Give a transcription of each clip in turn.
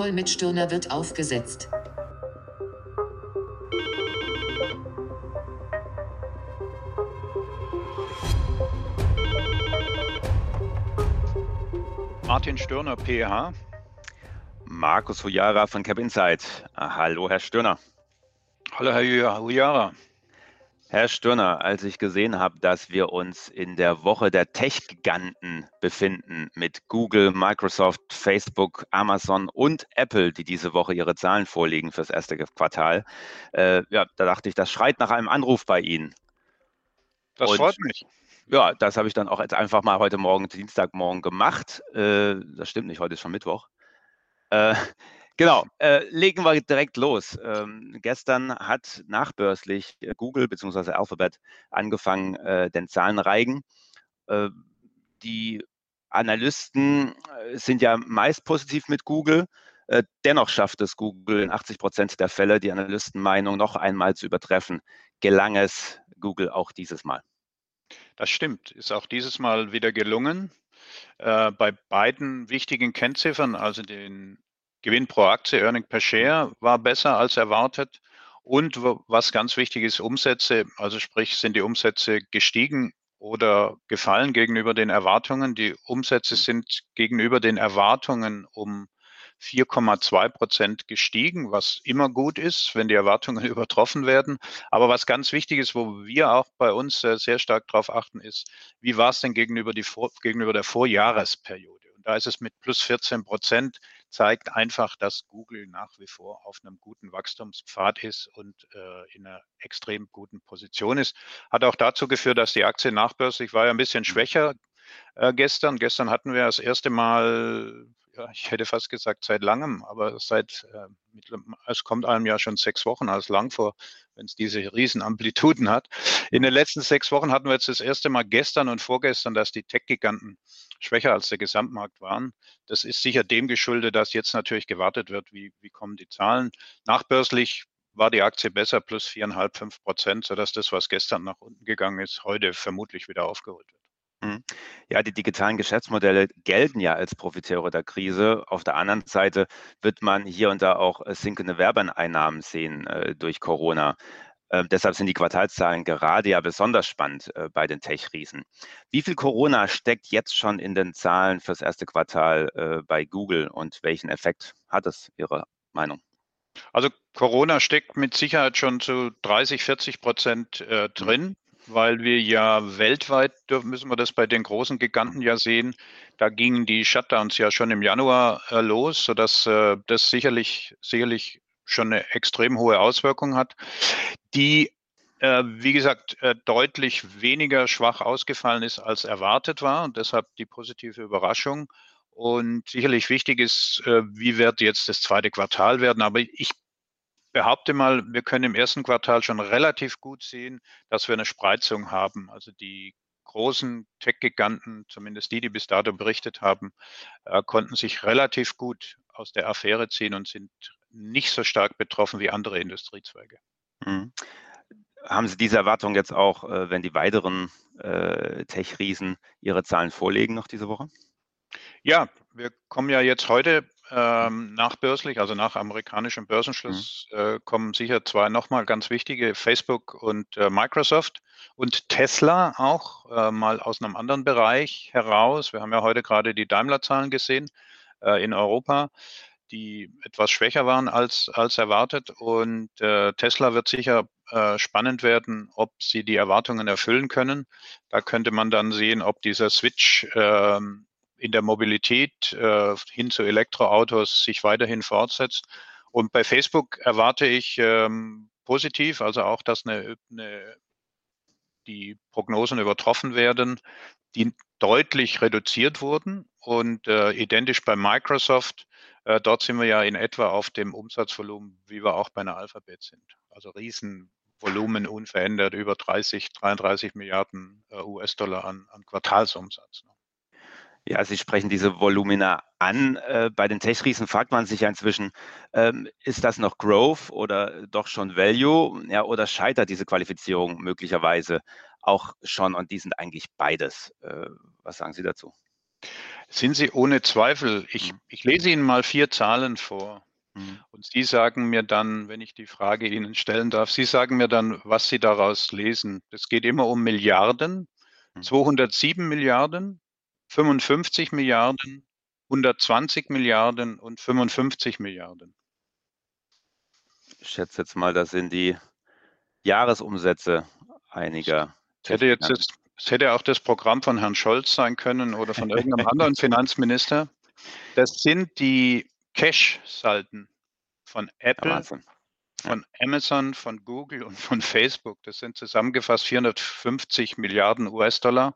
Mit Stirner wird aufgesetzt. Martin Stirner, PH. Markus Hujara von Cap Insight. Hallo, Herr Stirner. Hallo, Herr Hujara. Herr Stirner, als ich gesehen habe, dass wir uns in der Woche der Tech-Giganten befinden mit Google, Microsoft, Facebook, Amazon und Apple, die diese Woche ihre Zahlen vorlegen fürs erste Quartal, äh, ja, da dachte ich, das schreit nach einem Anruf bei Ihnen. Das und, freut mich. Ja, das habe ich dann auch jetzt einfach mal heute Morgen, Dienstagmorgen gemacht. Äh, das stimmt nicht, heute ist schon Mittwoch. Äh, Genau, äh, legen wir direkt los. Ähm, gestern hat nachbörslich äh, Google bzw. Alphabet angefangen, äh, den Zahlenreigen. Äh, die Analysten äh, sind ja meist positiv mit Google. Äh, dennoch schafft es Google in 80 Prozent der Fälle, die Analystenmeinung noch einmal zu übertreffen. Gelang es Google auch dieses Mal? Das stimmt, ist auch dieses Mal wieder gelungen. bei beiden wichtigen Kennziffern, also den Gewinn pro Aktie, Earning per Share war besser als erwartet. Und was ganz wichtig ist, Umsätze, also sprich, sind die Umsätze gestiegen oder gefallen gegenüber den Erwartungen. Die Umsätze sind gegenüber den Erwartungen um 4,2 Prozent gestiegen, was immer gut ist, wenn die Erwartungen übertroffen werden. Aber was ganz wichtig ist, wo wir auch bei uns sehr stark darauf achten, ist, wie war es denn gegenüber, die, gegenüber der Vorjahresperiode? Und da ist es mit plus 14 Prozent, zeigt einfach, dass Google nach wie vor auf einem guten Wachstumspfad ist und äh, in einer extrem guten Position ist. Hat auch dazu geführt, dass die Aktie nachbörslich war ja ein bisschen schwächer äh, gestern. Gestern hatten wir das erste Mal ja, ich hätte fast gesagt seit langem, aber seit, äh, es kommt einem ja schon sechs Wochen als lang vor, wenn es diese Riesenamplituden hat. In den letzten sechs Wochen hatten wir jetzt das erste Mal gestern und vorgestern, dass die Tech-Giganten schwächer als der Gesamtmarkt waren. Das ist sicher dem geschuldet, dass jetzt natürlich gewartet wird, wie, wie kommen die Zahlen. Nachbörslich war die Aktie besser, plus viereinhalb, fünf Prozent, sodass das, was gestern nach unten gegangen ist, heute vermutlich wieder aufgeholt wird. Mhm. Ja, die digitalen Geschäftsmodelle gelten ja als Profiteure der Krise. Auf der anderen Seite wird man hier und da auch äh, sinkende Werbeeinnahmen sehen äh, durch Corona. Äh, deshalb sind die Quartalszahlen gerade ja besonders spannend äh, bei den Tech-Riesen. Wie viel Corona steckt jetzt schon in den Zahlen fürs erste Quartal äh, bei Google und welchen Effekt hat es Ihrer Meinung? Also Corona steckt mit Sicherheit schon zu 30, 40 Prozent äh, drin weil wir ja weltweit, müssen wir das bei den großen Giganten ja sehen, da gingen die Shutdowns ja schon im Januar äh, los, sodass äh, das sicherlich, sicherlich schon eine extrem hohe Auswirkung hat, die, äh, wie gesagt, äh, deutlich weniger schwach ausgefallen ist, als erwartet war und deshalb die positive Überraschung. Und sicherlich wichtig ist, äh, wie wird jetzt das zweite Quartal werden. Aber ich behaupte mal, wir können im ersten Quartal schon relativ gut sehen, dass wir eine Spreizung haben. Also die großen Tech-Giganten, zumindest die, die bis dato berichtet haben, äh, konnten sich relativ gut aus der Affäre ziehen und sind nicht so stark betroffen wie andere Industriezweige. Mhm. Haben Sie diese Erwartung jetzt auch, äh, wenn die weiteren äh, Tech-Riesen ihre Zahlen vorlegen noch diese Woche? Ja, wir kommen ja jetzt heute ähm, nachbörslich, also nach amerikanischem Börsenschluss, mhm. äh, kommen sicher zwei nochmal ganz wichtige, Facebook und äh, Microsoft und Tesla auch äh, mal aus einem anderen Bereich heraus. Wir haben ja heute gerade die Daimler-Zahlen gesehen äh, in Europa, die etwas schwächer waren als, als erwartet. Und äh, Tesla wird sicher äh, spannend werden, ob sie die Erwartungen erfüllen können. Da könnte man dann sehen, ob dieser Switch ähm, in der Mobilität äh, hin zu Elektroautos sich weiterhin fortsetzt. Und bei Facebook erwarte ich ähm, positiv, also auch, dass eine, eine, die Prognosen übertroffen werden, die deutlich reduziert wurden. Und äh, identisch bei Microsoft, äh, dort sind wir ja in etwa auf dem Umsatzvolumen, wie wir auch bei einer Alphabet sind. Also Riesenvolumen unverändert, über 30, 33 Milliarden äh, US-Dollar an, an Quartalsumsatz. Ne? Ja, Sie sprechen diese Volumina an. Äh, bei den Tech-Riesen fragt man sich ja inzwischen, ähm, ist das noch Growth oder doch schon Value? Ja, oder scheitert diese Qualifizierung möglicherweise auch schon und die sind eigentlich beides? Äh, was sagen Sie dazu? Sind Sie ohne Zweifel. Ich, Mhm. ich lese Ihnen mal vier Zahlen vor. Mhm. Und Sie sagen mir dann, wenn ich die Frage Ihnen stellen darf, Sie sagen mir dann, was Sie daraus lesen. Es geht immer um Milliarden. Mhm. 207 Milliarden, 55 Milliarden, 120 Milliarden und 55 Milliarden. Ich schätze jetzt mal, das sind die Jahresumsätze einiger. Es hätte jetzt es hätte auch das Programm von Herrn Scholz sein können oder von irgendeinem anderen Finanzminister. Das sind die Cash-Salden von Ja, Apple, Wahnsinn. von Amazon, von Google und von Facebook. Das sind zusammengefasst 450 Milliarden US-Dollar.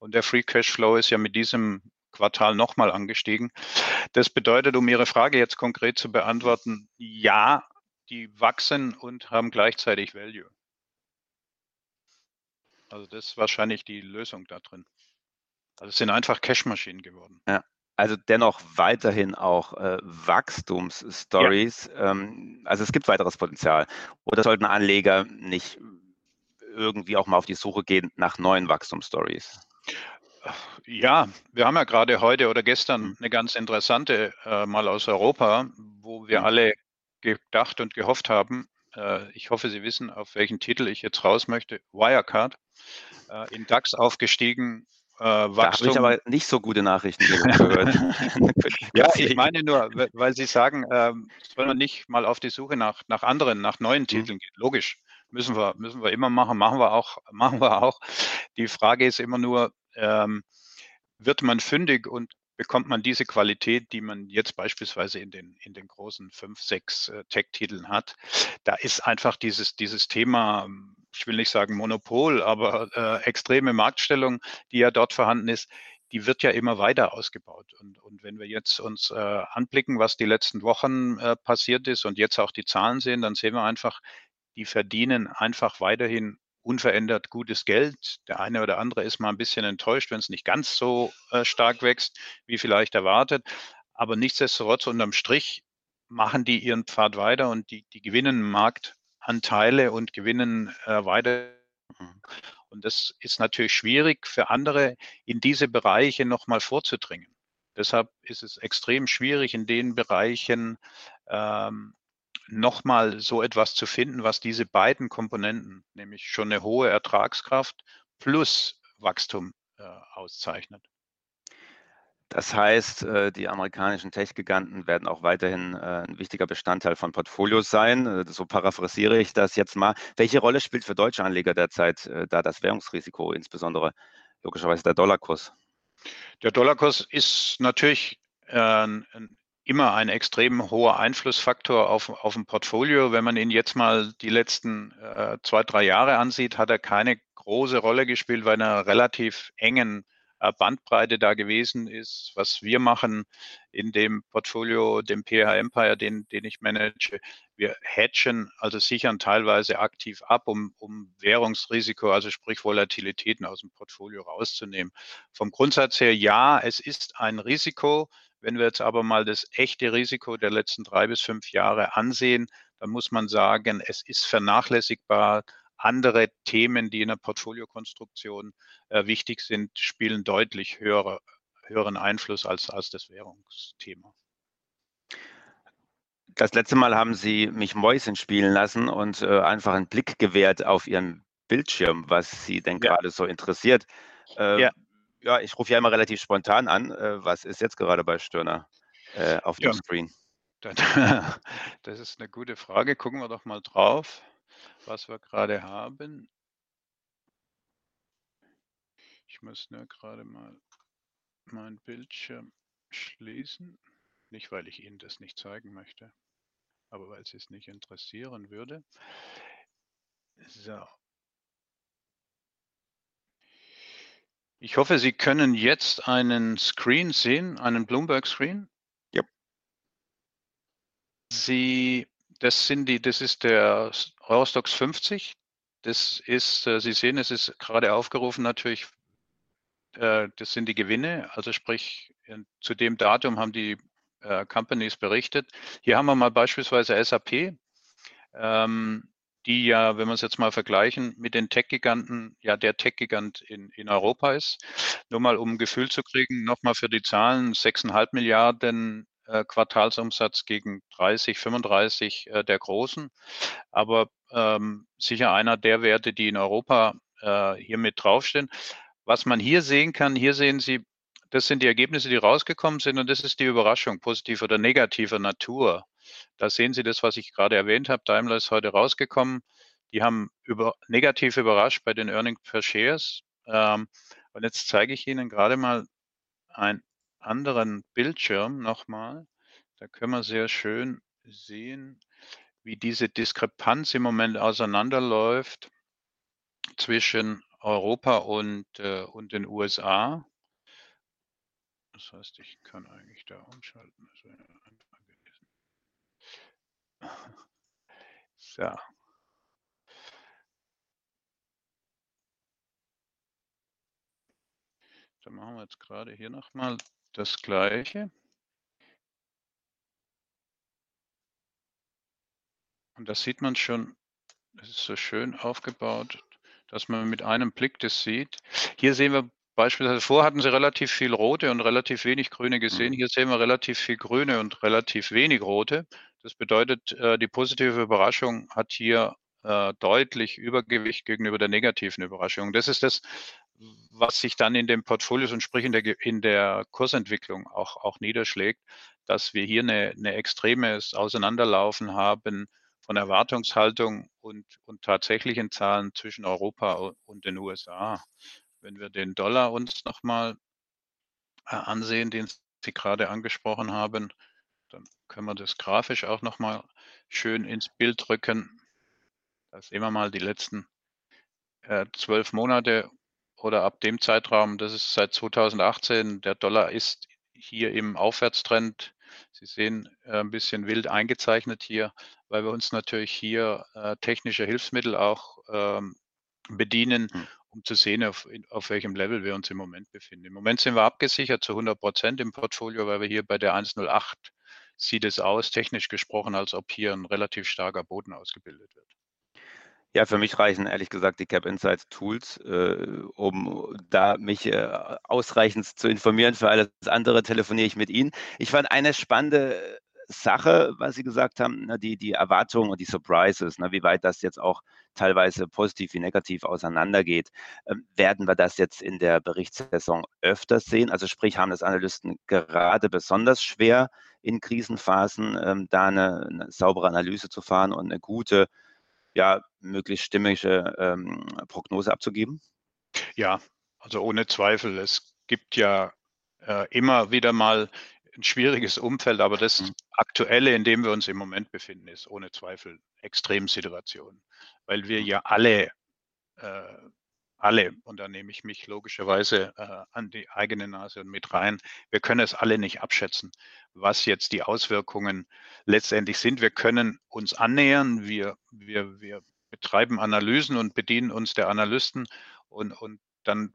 Und der Free Cash Flow ist ja mit diesem Quartal nochmal angestiegen. Das bedeutet, um Ihre Frage jetzt konkret zu beantworten, ja, die wachsen und haben gleichzeitig Value. Also das ist wahrscheinlich die Lösung da drin. Also es sind einfach Cash-Maschinen geworden. Also dennoch weiterhin auch äh, Wachstumsstories. Ähm, also es gibt weiteres Potenzial. Oder sollten Anleger nicht irgendwie auch mal auf die Suche gehen nach neuen Wachstumsstories? Ja, wir haben ja gerade heute oder gestern Mhm. eine ganz interessante äh, mal aus Europa, wo wir Mhm. alle gedacht und gehofft haben, äh, ich hoffe, Sie wissen, auf welchen Titel ich jetzt raus möchte, Wirecard, äh, in DAX aufgestiegen, äh, Da habe ich Wachstum. aber nicht so gute Nachrichten gehört. Ja, ich meine nur, we- weil Sie sagen, ähm, soll man nicht mal auf die Suche nach, nach anderen, nach neuen Titeln gehen. Logisch, müssen wir, müssen wir immer machen, machen wir auch, machen wir auch. Die Frage ist immer nur, ähm, wird man fündig und bekommt man diese Qualität, die man jetzt beispielsweise in den, in den großen fünf, sechs äh, Tech-Titeln hat. Da ist einfach dieses, dieses Thema, ich will nicht sagen Monopol, aber äh, extreme Marktstellung, die ja dort vorhanden ist, die wird ja immer weiter ausgebaut. Und, und wenn wir jetzt uns äh, anblicken, was die letzten Wochen äh, passiert ist und jetzt auch die Zahlen sehen, dann sehen wir einfach, die verdienen einfach weiterhin unverändert gutes Geld. Der eine oder andere ist mal ein bisschen enttäuscht, wenn es nicht ganz so äh, stark wächst, wie vielleicht erwartet. Aber nichtsdestotrotz unterm Strich machen die ihren Pfad weiter und die, die gewinnen Marktanteile und gewinnen äh, weiter. Und das ist natürlich schwierig für andere, in diese Bereiche nochmal vorzudringen. Deshalb ist es extrem schwierig, in den Bereichen ähm, nochmal so etwas zu finden, was diese beiden Komponenten, nämlich schon eine hohe Ertragskraft plus Wachstum äh, auszeichnet. Das heißt, äh, die amerikanischen Tech-Giganten werden auch weiterhin äh, ein wichtiger Bestandteil von Portfolios sein. Äh, So paraphrasiere ich das jetzt mal. Welche Rolle spielt für deutsche Anleger derzeit da das Währungsrisiko, insbesondere logischerweise der Dollarkurs? Der Dollarkurs ist natürlich äh, immer ein extrem hoher Einflussfaktor auf, auf ein Portfolio. Wenn man ihn jetzt mal die letzten äh, zwei, drei Jahre ansieht, hat er keine große Rolle gespielt, weil er relativ engen äh, Bandbreite da gewesen ist. Was wir machen in dem Portfolio, dem PH Empire, den, den ich manage, wir hedgen, also sichern teilweise aktiv ab, um, um Währungsrisiko, also sprich Volatilitäten aus dem Portfolio rauszunehmen. Vom Grundsatz her, ja, es ist ein Risiko. Wenn wir jetzt aber mal das echte Risiko der letzten drei bis fünf Jahre ansehen, dann muss man sagen, es ist vernachlässigbar. Andere Themen, die in der Portfoliokonstruktion äh, wichtig sind, spielen deutlich höhere, höheren Einfluss als, als das Währungsthema. Das letzte Mal haben Sie mich Mäuschen spielen lassen und äh, einfach einen Blick gewährt auf Ihren Bildschirm, was Sie denn Ja. gerade so interessiert. Äh, Ja. Ja, ich rufe ja immer relativ spontan an. Äh, was ist jetzt gerade bei Stirner äh, auf dem Ja. Screen? Das ist eine gute Frage. Gucken wir doch mal drauf, was wir gerade haben. Ich muss nur gerade mal meinen Bildschirm schließen. Nicht, weil ich Ihnen das nicht zeigen möchte, aber weil es es nicht interessieren würde. So. Ich hoffe, Sie können jetzt einen Screen sehen, einen Bloomberg-Screen. Ja. Sie, das sind die, das ist der Eurostox 50. Das ist, äh, Sie sehen, es ist gerade aufgerufen natürlich, äh, das sind die Gewinne, also sprich, in, zu dem Datum haben die äh, Companies berichtet. Hier haben wir mal beispielsweise SAP. Ähm, die ja, wenn wir es jetzt mal vergleichen, mit den Tech-Giganten, ja der Tech-Gigant in, in Europa ist. Nur mal, um ein Gefühl zu kriegen, nochmal für die Zahlen, 6,5 Milliarden äh, Quartalsumsatz gegen 30, 35 äh, der Großen. Aber ähm, sicher einer der Werte, die in Europa äh, hier mit draufstehen. Was man hier sehen kann, hier sehen Sie, das sind die Ergebnisse, die rausgekommen sind und das ist die Überraschung, positiv oder negativer Natur. Da sehen Sie das, was ich gerade erwähnt habe. Daimler ist heute rausgekommen. Die haben über, negativ überrascht bei den Earnings per Shares. Ähm, und jetzt zeige ich Ihnen gerade mal einen anderen Bildschirm nochmal. Da können wir sehr schön sehen, wie diese Diskrepanz im Moment auseinanderläuft zwischen Europa und, äh, und den USA. Das heißt, ich kann eigentlich da umschalten. Das wäre einfach gewesen. So. Dann machen wir jetzt gerade hier nochmal das Gleiche. Und da sieht man schon, es ist so schön aufgebaut, dass man mit einem Blick das sieht. Hier sehen wir beispielsweise, vor hatten sie relativ viel rote und relativ wenig grüne gesehen. Mhm. Hier sehen wir relativ viel grüne und relativ wenig rote. Das bedeutet, äh, die positive Überraschung hat hier äh, deutlich Übergewicht gegenüber der negativen Überraschung. Das ist das, was sich dann in den Portfolios und sprich in der, in der Kursentwicklung auch, auch niederschlägt, dass wir hier eine, eine extremes Auseinanderlaufen haben von Erwartungshaltung und, und tatsächlichen Zahlen zwischen Europa und den USA. Wenn wir den Dollar uns nochmal äh, ansehen, den Sie gerade angesprochen haben, dann können wir das grafisch auch nochmal schön ins Bild drücken. Da sehen wir mal die letzten äh, zwölf Monate oder ab dem Zeitraum, das ist seit 2018, der Dollar ist hier im Aufwärtstrend. Sie sehen äh, ein bisschen wild eingezeichnet hier, weil wir uns natürlich hier äh, technische Hilfsmittel auch ähm, bedienen, hm. um zu sehen, auf, auf welchem Level wir uns im Moment befinden. Im Moment sind wir abgesichert zu 100 Prozent im Portfolio, weil wir hier bei der 108 sieht es aus, technisch gesprochen, als ob hier ein relativ starker Boden ausgebildet wird. Ja, für mich reichen ehrlich gesagt die Cap Insights Tools, äh, um da mich äh, ausreichend zu informieren. Für alles andere telefoniere ich mit Ihnen. Ich fand eine spannende Sache, was Sie gesagt haben, ne, die, die Erwartungen und die Surprises, ne, wie weit das jetzt auch teilweise positiv wie negativ auseinandergeht. Ähm, werden wir das jetzt in der Berichtssaison öfters sehen? Also sprich, haben das Analysten gerade besonders schwer in Krisenphasen, ähm, da eine, eine saubere Analyse zu fahren und eine gute ja, möglichst stimmige ähm, Prognose abzugeben? Ja, also ohne Zweifel. Es gibt ja äh, immer wieder mal ein schwieriges Umfeld, aber das mhm. Aktuelle, in dem wir uns im Moment befinden, ist ohne Zweifel Extremsituation, weil wir ja alle äh, alle, und da nehme ich mich logischerweise äh, an die eigene Nase und mit rein, wir können es alle nicht abschätzen, was jetzt die Auswirkungen letztendlich sind. Wir können uns annähern, wir, wir, wir betreiben Analysen und bedienen uns der Analysten. Und, und dann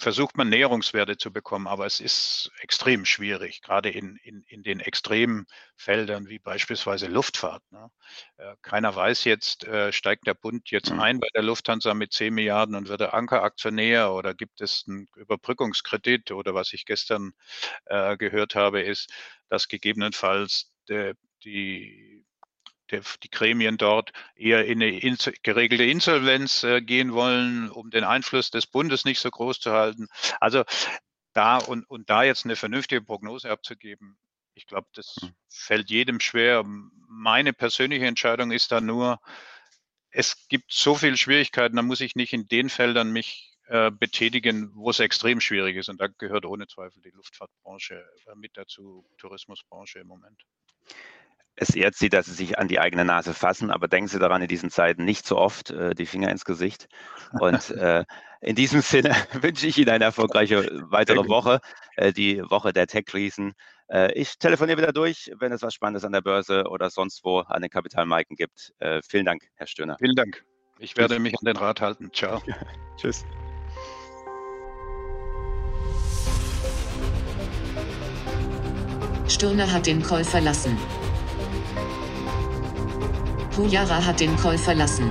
versucht man Näherungswerte zu bekommen, aber es ist extrem schwierig, gerade in, in, in den extremen Feldern wie beispielsweise Luftfahrt. Ne? Äh, keiner weiß jetzt, äh, steigt der Bund jetzt mhm. ein bei der Lufthansa mit 10 Milliarden und wird er Ankeraktionär oder gibt es einen Überbrückungskredit oder was ich gestern äh, gehört habe, ist, dass gegebenenfalls de, die der, die Gremien dort eher in eine in, geregelte Insolvenz äh, gehen wollen, um den Einfluss des Bundes nicht so groß zu halten. Also da und, und da jetzt eine vernünftige Prognose abzugeben, ich glaube, das hm. fällt jedem schwer. Meine persönliche Entscheidung ist da nur, es gibt so viele Schwierigkeiten, da muss ich nicht in den Feldern mich äh, betätigen, wo es extrem schwierig ist. Und da gehört ohne Zweifel die Luftfahrtbranche äh, mit dazu, Tourismusbranche im Moment es ehrt Sie, dass Sie sich an die eigene Nase fassen, aber denken Sie daran, in diesen Zeiten nicht so oft äh, die Finger ins Gesicht. Und äh, in diesem Sinne wünsche ich Ihnen eine erfolgreiche weitere Woche, äh, die Woche der Tech-Krisen. Äh, ich telefoniere wieder durch, wenn es was Spannendes an der Börse oder sonst wo an den Kapitalmarken gibt. Äh, vielen Dank, Herr Stöhner. Vielen Dank. Ich werde mich an den Rat halten. Ciao. Tschüss. Stirner hat den Call verlassen. Pujara hat den Call verlassen.